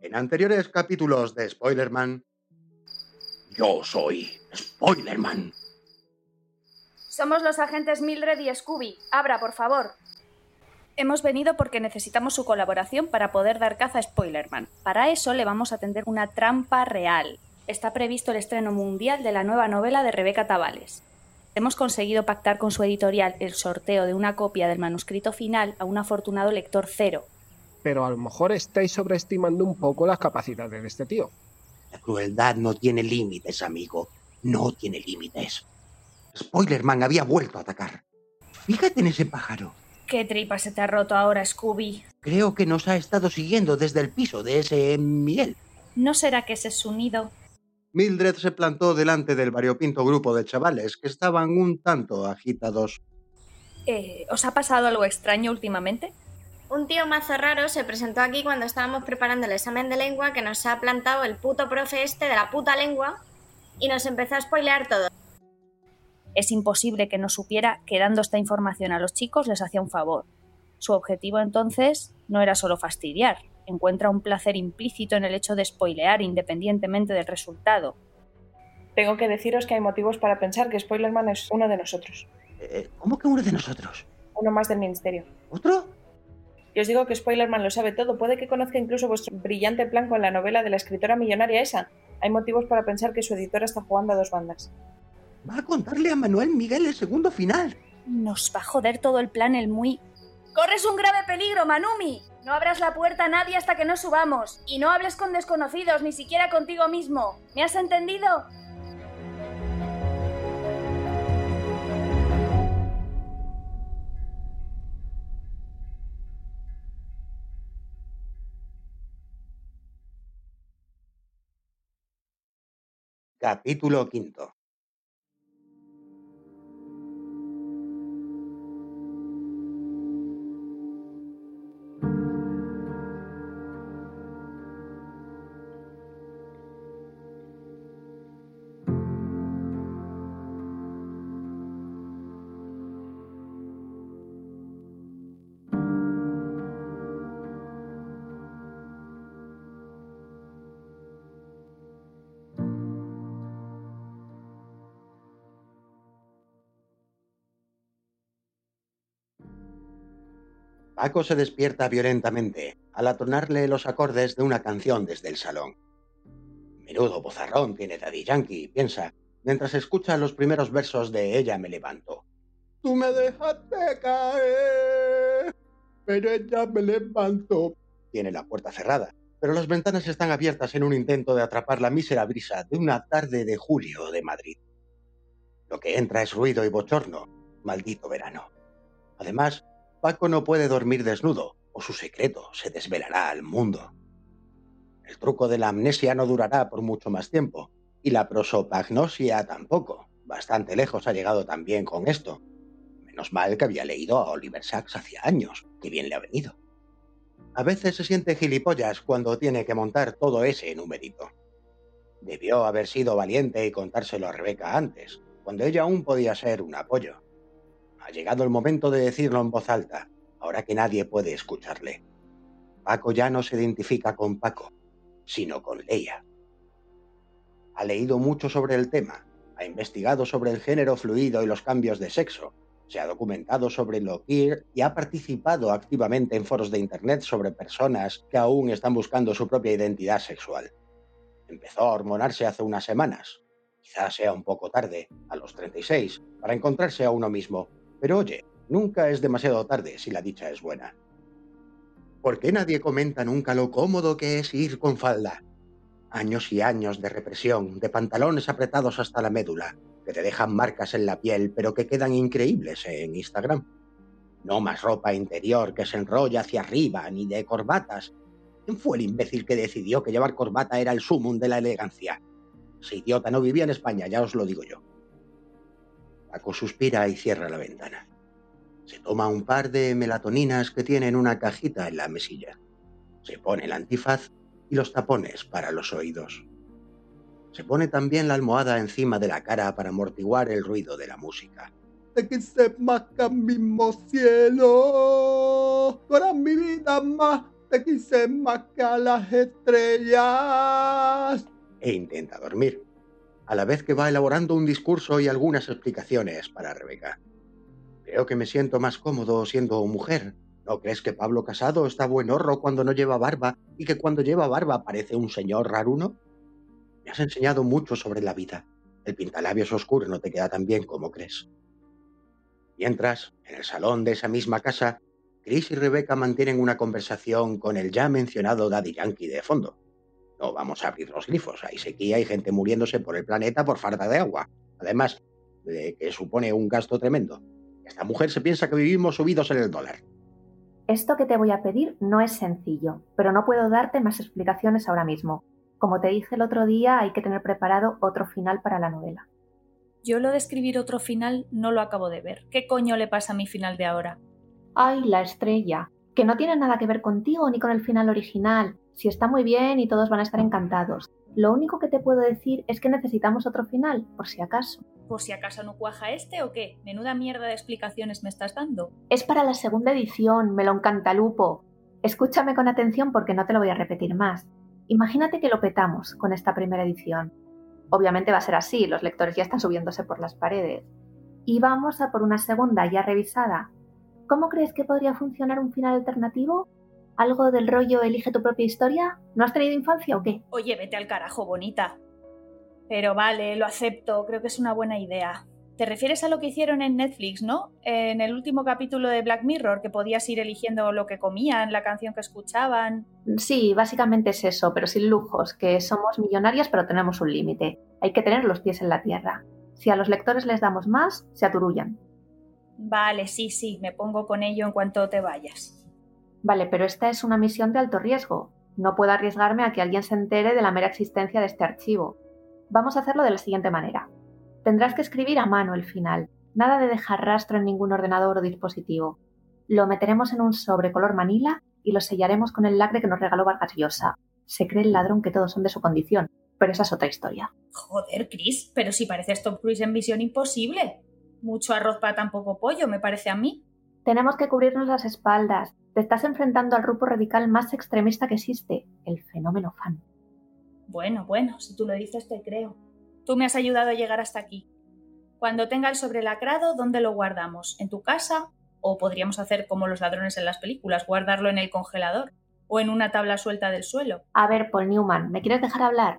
En anteriores capítulos de Spoilerman, yo soy Spoilerman. Somos los agentes Mildred y Scooby. Abra, por favor. Hemos venido porque necesitamos su colaboración para poder dar caza a Spoilerman. Para eso le vamos a tender una trampa real. Está previsto el estreno mundial de la nueva novela de Rebeca Tavales. Hemos conseguido pactar con su editorial el sorteo de una copia del manuscrito final a un afortunado lector cero. Pero a lo mejor estáis sobreestimando un poco las capacidades de este tío. La crueldad no tiene límites, amigo. No tiene límites. Spoilerman había vuelto a atacar. Fíjate en ese pájaro. ¿Qué tripa se te ha roto ahora, Scooby? Creo que nos ha estado siguiendo desde el piso de ese miel. ¿No será que ese es su nido? Mildred se plantó delante del variopinto grupo de chavales que estaban un tanto agitados. Eh, ¿Os ha pasado algo extraño últimamente? Un tío mazo raro se presentó aquí cuando estábamos preparando el examen de lengua que nos ha plantado el puto profe este de la puta lengua y nos empezó a spoilear todo. Es imposible que no supiera que dando esta información a los chicos les hacía un favor. Su objetivo entonces no era solo fastidiar, encuentra un placer implícito en el hecho de spoilear independientemente del resultado. Tengo que deciros que hay motivos para pensar que Spoilerman es uno de nosotros. Eh, ¿Cómo que uno de nosotros? Uno más del Ministerio. ¿Otro? Y os digo que Spoilerman lo sabe todo. Puede que conozca incluso vuestro brillante plan con la novela de la escritora millonaria esa. Hay motivos para pensar que su editora está jugando a dos bandas. Va a contarle a Manuel Miguel el segundo final. Nos va a joder todo el plan el muy... ¡Corres un grave peligro, Manumi! No abras la puerta a nadie hasta que no subamos. Y no hables con desconocidos, ni siquiera contigo mismo. ¿Me has entendido? Capítulo quinto. Paco se despierta violentamente al atonarle los acordes de una canción desde el salón. Menudo bozarrón tiene Daddy Yankee, piensa, mientras escucha los primeros versos de Ella me levanto. Tú me dejaste caer, pero ella me levanto. Tiene la puerta cerrada, pero las ventanas están abiertas en un intento de atrapar la mísera brisa de una tarde de julio de Madrid. Lo que entra es ruido y bochorno, maldito verano. Además, Paco no puede dormir desnudo, o su secreto se desvelará al mundo. El truco de la amnesia no durará por mucho más tiempo, y la prosopagnosia tampoco. Bastante lejos ha llegado también con esto. Menos mal que había leído a Oliver Sacks hacía años, que bien le ha venido. A veces se siente gilipollas cuando tiene que montar todo ese numerito. Debió haber sido valiente y contárselo a Rebeca antes, cuando ella aún podía ser un apoyo. Ha llegado el momento de decirlo en voz alta, ahora que nadie puede escucharle. Paco ya no se identifica con Paco, sino con Leia. Ha leído mucho sobre el tema, ha investigado sobre el género fluido y los cambios de sexo, se ha documentado sobre lo queer y ha participado activamente en foros de Internet sobre personas que aún están buscando su propia identidad sexual. Empezó a hormonarse hace unas semanas. Quizás sea un poco tarde, a los 36, para encontrarse a uno mismo, pero oye, nunca es demasiado tarde si la dicha es buena. ¿Por qué nadie comenta nunca lo cómodo que es ir con falda? Años y años de represión, de pantalones apretados hasta la médula, que te dejan marcas en la piel, pero que quedan increíbles en Instagram. No más ropa interior que se enrolla hacia arriba, ni de corbatas. ¿Quién fue el imbécil que decidió que llevar corbata era el sumum de la elegancia? Ese idiota no vivía en España, ya os lo digo yo. Paco suspira y cierra la ventana. Se toma un par de melatoninas que tiene en una cajita en la mesilla. Se pone el antifaz y los tapones para los oídos. Se pone también la almohada encima de la cara para amortiguar el ruido de la música. De que se marca mismo cielo, para mi vida más, de que se marca las estrellas. E intenta dormir, a la vez que va elaborando un discurso y algunas explicaciones para Rebeca. Creo que me siento más cómodo siendo mujer. ¿No crees que Pablo Casado está buen horro cuando no lleva barba y que cuando lleva barba parece un señor raruno? Me has enseñado mucho sobre la vida. El pintalabios oscuro no te queda tan bien como crees. Mientras, en el salón de esa misma casa, Chris y Rebeca mantienen una conversación con el ya mencionado Daddy Yankee de fondo. No vamos a abrir los grifos. Hay sequía y gente muriéndose por el planeta por falta de agua. Además de que supone un gasto tremendo. Esta mujer se piensa que vivimos subidos en el dólar. Esto que te voy a pedir no es sencillo, pero no puedo darte más explicaciones ahora mismo. Como te dije el otro día, hay que tener preparado otro final para la novela. Yo lo de escribir otro final no lo acabo de ver. ¿Qué coño le pasa a mi final de ahora? Ay, la estrella, que no tiene nada que ver contigo ni con el final original. Si está muy bien y todos van a estar encantados. Lo único que te puedo decir es que necesitamos otro final, por si acaso. ¿Por si acaso no cuaja este o qué? Menuda mierda de explicaciones me estás dando. Es para la segunda edición, melón cantalupo. Escúchame con atención porque no te lo voy a repetir más. Imagínate que lo petamos con esta primera edición. Obviamente va a ser así, los lectores ya están subiéndose por las paredes. Y vamos a por una segunda ya revisada. ¿Cómo crees que podría funcionar un final alternativo? ¿Algo del rollo elige tu propia historia? ¿No has tenido infancia o qué? Oye, vete al carajo, bonita. Pero vale, lo acepto, creo que es una buena idea. Te refieres a lo que hicieron en Netflix, ¿no? En el último capítulo de Black Mirror, que podías ir eligiendo lo que comían, la canción que escuchaban. Sí, básicamente es eso, pero sin lujos, que somos millonarias pero tenemos un límite. Hay que tener los pies en la tierra. Si a los lectores les damos más, se aturullan. Vale, sí, sí, me pongo con ello en cuanto te vayas. Vale, pero esta es una misión de alto riesgo. No puedo arriesgarme a que alguien se entere de la mera existencia de este archivo. Vamos a hacerlo de la siguiente manera. Tendrás que escribir a mano el final, nada de dejar rastro en ningún ordenador o dispositivo. Lo meteremos en un sobre color manila y lo sellaremos con el lacre que nos regaló Vargas Llosa. Se cree el ladrón que todos son de su condición, pero esa es otra historia. Joder, Chris, pero si parece Tom Cruise en Visión Imposible. Mucho arroz para tan poco pollo, me parece a mí. Tenemos que cubrirnos las espaldas, te estás enfrentando al grupo radical más extremista que existe, el fenómeno fan. Bueno, bueno, si tú lo dices te creo. Tú me has ayudado a llegar hasta aquí. Cuando tenga el sobrelacrado, ¿dónde lo guardamos? ¿En tu casa? ¿O podríamos hacer como los ladrones en las películas, guardarlo en el congelador? ¿O en una tabla suelta del suelo? A ver, Paul Newman, ¿me quieres dejar hablar?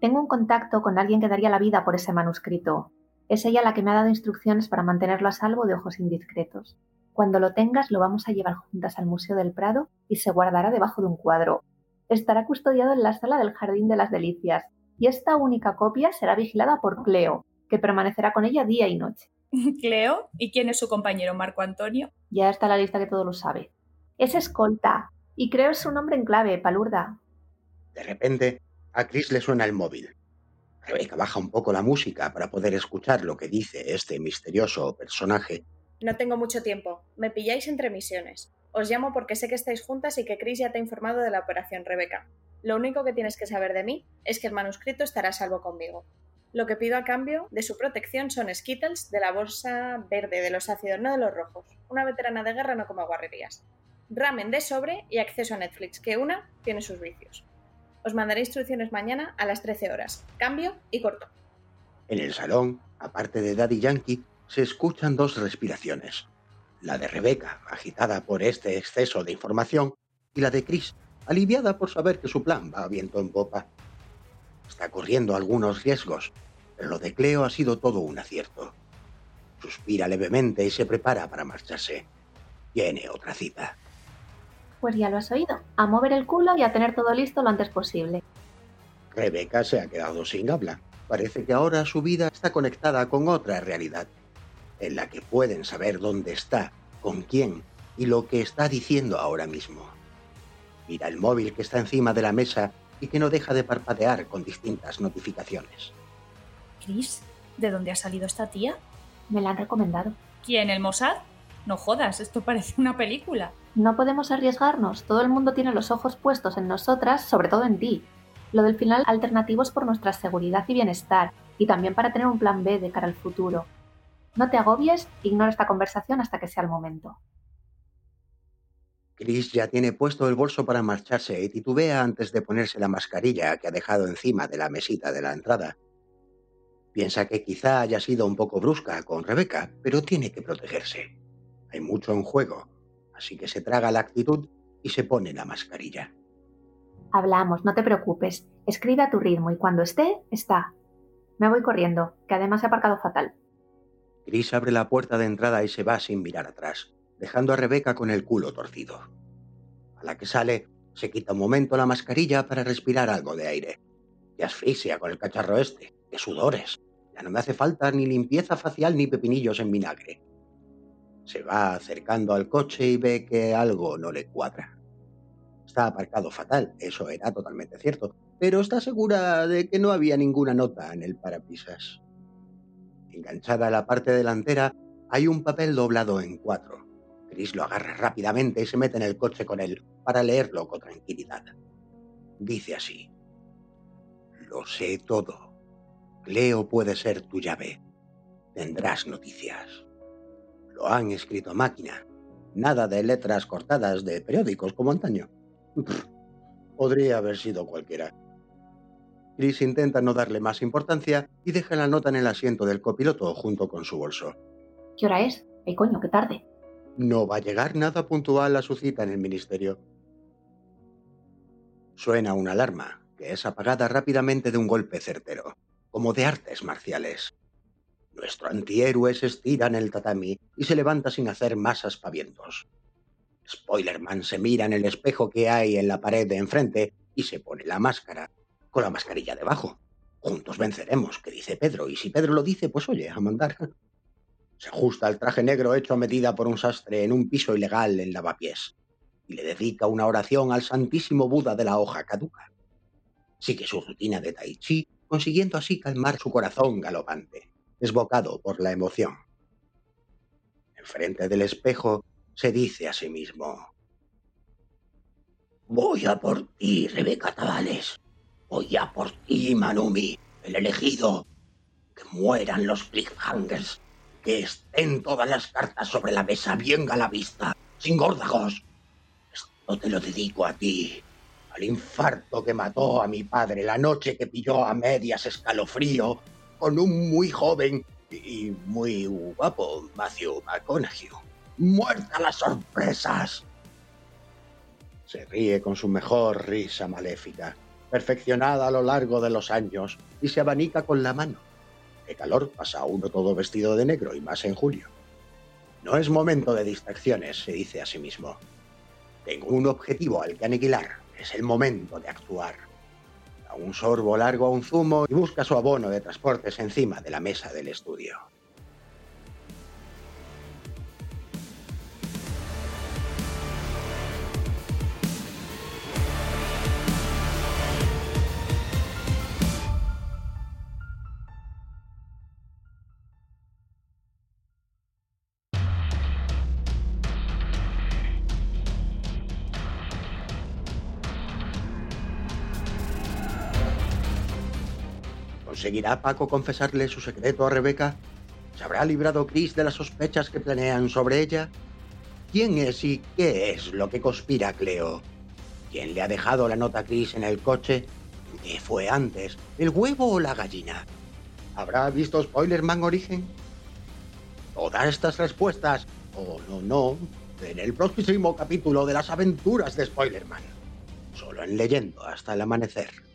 Tengo un contacto con alguien que daría la vida por ese manuscrito. Es ella la que me ha dado instrucciones para mantenerlo a salvo de ojos indiscretos. Cuando lo tengas lo vamos a llevar juntas al Museo del Prado y se guardará debajo de un cuadro. Estará custodiado en la sala del Jardín de las Delicias y esta única copia será vigilada por Cleo, que permanecerá con ella día y noche. ¿Cleo? ¿Y quién es su compañero Marco Antonio? Ya está la lista que todo lo sabe. Es escolta, y creo es su nombre en clave, palurda. De repente, a Chris le suena el móvil. Rebeca baja un poco la música para poder escuchar lo que dice este misterioso personaje no tengo mucho tiempo. Me pilláis entre misiones. Os llamo porque sé que estáis juntas y que Chris ya te ha informado de la operación Rebeca. Lo único que tienes que saber de mí es que el manuscrito estará a salvo conmigo. Lo que pido a cambio de su protección son Skittles de la bolsa verde de los ácidos, no de los rojos. Una veterana de guerra no como guarrerías. Ramen de sobre y acceso a Netflix, que una tiene sus vicios. Os mandaré instrucciones mañana a las 13 horas. Cambio y corto. En el salón, aparte de Daddy Yankee, se escuchan dos respiraciones, la de Rebeca, agitada por este exceso de información, y la de Chris, aliviada por saber que su plan va a viento en popa. Está corriendo algunos riesgos, pero lo de Cleo ha sido todo un acierto. Suspira levemente y se prepara para marcharse. Tiene otra cita. Pues ya lo has oído. A mover el culo y a tener todo listo lo antes posible. Rebeca se ha quedado sin habla. Parece que ahora su vida está conectada con otra realidad en la que pueden saber dónde está, con quién y lo que está diciendo ahora mismo. Mira el móvil que está encima de la mesa y que no deja de parpadear con distintas notificaciones. Chris, ¿de dónde ha salido esta tía? Me la han recomendado. ¿Quién, el Mossad? No jodas, esto parece una película. No podemos arriesgarnos, todo el mundo tiene los ojos puestos en nosotras, sobre todo en ti. Lo del final alternativo es por nuestra seguridad y bienestar, y también para tener un plan B de cara al futuro. No te agobies, ignora esta conversación hasta que sea el momento. Chris ya tiene puesto el bolso para marcharse y titubea antes de ponerse la mascarilla que ha dejado encima de la mesita de la entrada. Piensa que quizá haya sido un poco brusca con Rebeca, pero tiene que protegerse. Hay mucho en juego, así que se traga la actitud y se pone la mascarilla. Hablamos, no te preocupes. Escribe a tu ritmo y cuando esté, está. Me voy corriendo, que además he aparcado fatal. Chris abre la puerta de entrada y se va sin mirar atrás dejando a Rebeca con el culo torcido. A la que sale, se quita un momento la mascarilla para respirar algo de aire. Y asfixia con el cacharro este, de sudores. Ya no me hace falta ni limpieza facial ni pepinillos en vinagre. Se va acercando al coche y ve que algo no le cuadra. Está aparcado fatal, eso era totalmente cierto, pero está segura de que no había ninguna nota en el parabrisas. Enganchada a la parte delantera hay un papel doblado en cuatro. Chris lo agarra rápidamente y se mete en el coche con él para leerlo con tranquilidad. Dice así. Lo sé todo. Cleo puede ser tu llave. Tendrás noticias. Lo han escrito a máquina. Nada de letras cortadas de periódicos como antaño. podría haber sido cualquiera. Chris intenta no darle más importancia y deja la nota en el asiento del copiloto junto con su bolso. ¿Qué hora es? ¡Ay, coño, qué tarde! No va a llegar nada puntual a su cita en el ministerio. Suena una alarma, que es apagada rápidamente de un golpe certero, como de artes marciales. Nuestro antihéroe se estira en el tatami y se levanta sin hacer más aspavientos. Spoilerman se mira en el espejo que hay en la pared de enfrente y se pone la máscara, con la mascarilla debajo. Juntos venceremos, que dice Pedro, y si Pedro lo dice, pues oye, a mandar. Se ajusta al traje negro hecho a medida por un sastre en un piso ilegal en Lavapiés y le dedica una oración al Santísimo Buda de la hoja caduca. Sigue su rutina de tai chi, consiguiendo así calmar su corazón galopante, desbocado por la emoción. Enfrente del espejo se dice a sí mismo: Voy a por ti, Rebeca Tabales. Voy a por ti, Manumi, el elegido. Que mueran los cliffhangers que estén todas las cartas sobre la mesa bien a la vista, sin górdagos. Esto te lo dedico a ti, al infarto que mató a mi padre la noche que pilló a medias escalofrío con un muy joven y muy guapo Matthew McConaughey. ¡Muerta las sorpresas! Se ríe con su mejor risa maléfica, perfeccionada a lo largo de los años, y se abanica con la mano qué calor pasa uno todo vestido de negro y más en julio. No es momento de distracciones, se dice a sí mismo. Tengo un objetivo al que aniquilar. Es el momento de actuar. Da un sorbo largo a un zumo y busca su abono de transportes encima de la mesa del estudio. ¿Conseguirá Paco confesarle su secreto a Rebeca? ¿Se habrá librado Chris de las sospechas que planean sobre ella? ¿Quién es y qué es lo que conspira Cleo? ¿Quién le ha dejado la nota a Chris en el coche? ¿Qué fue antes, el huevo o la gallina? ¿Habrá visto Spoilerman Origen? Todas estas respuestas, o no, no, en el próximo capítulo de las aventuras de Spoilerman. Solo en leyendo hasta el amanecer.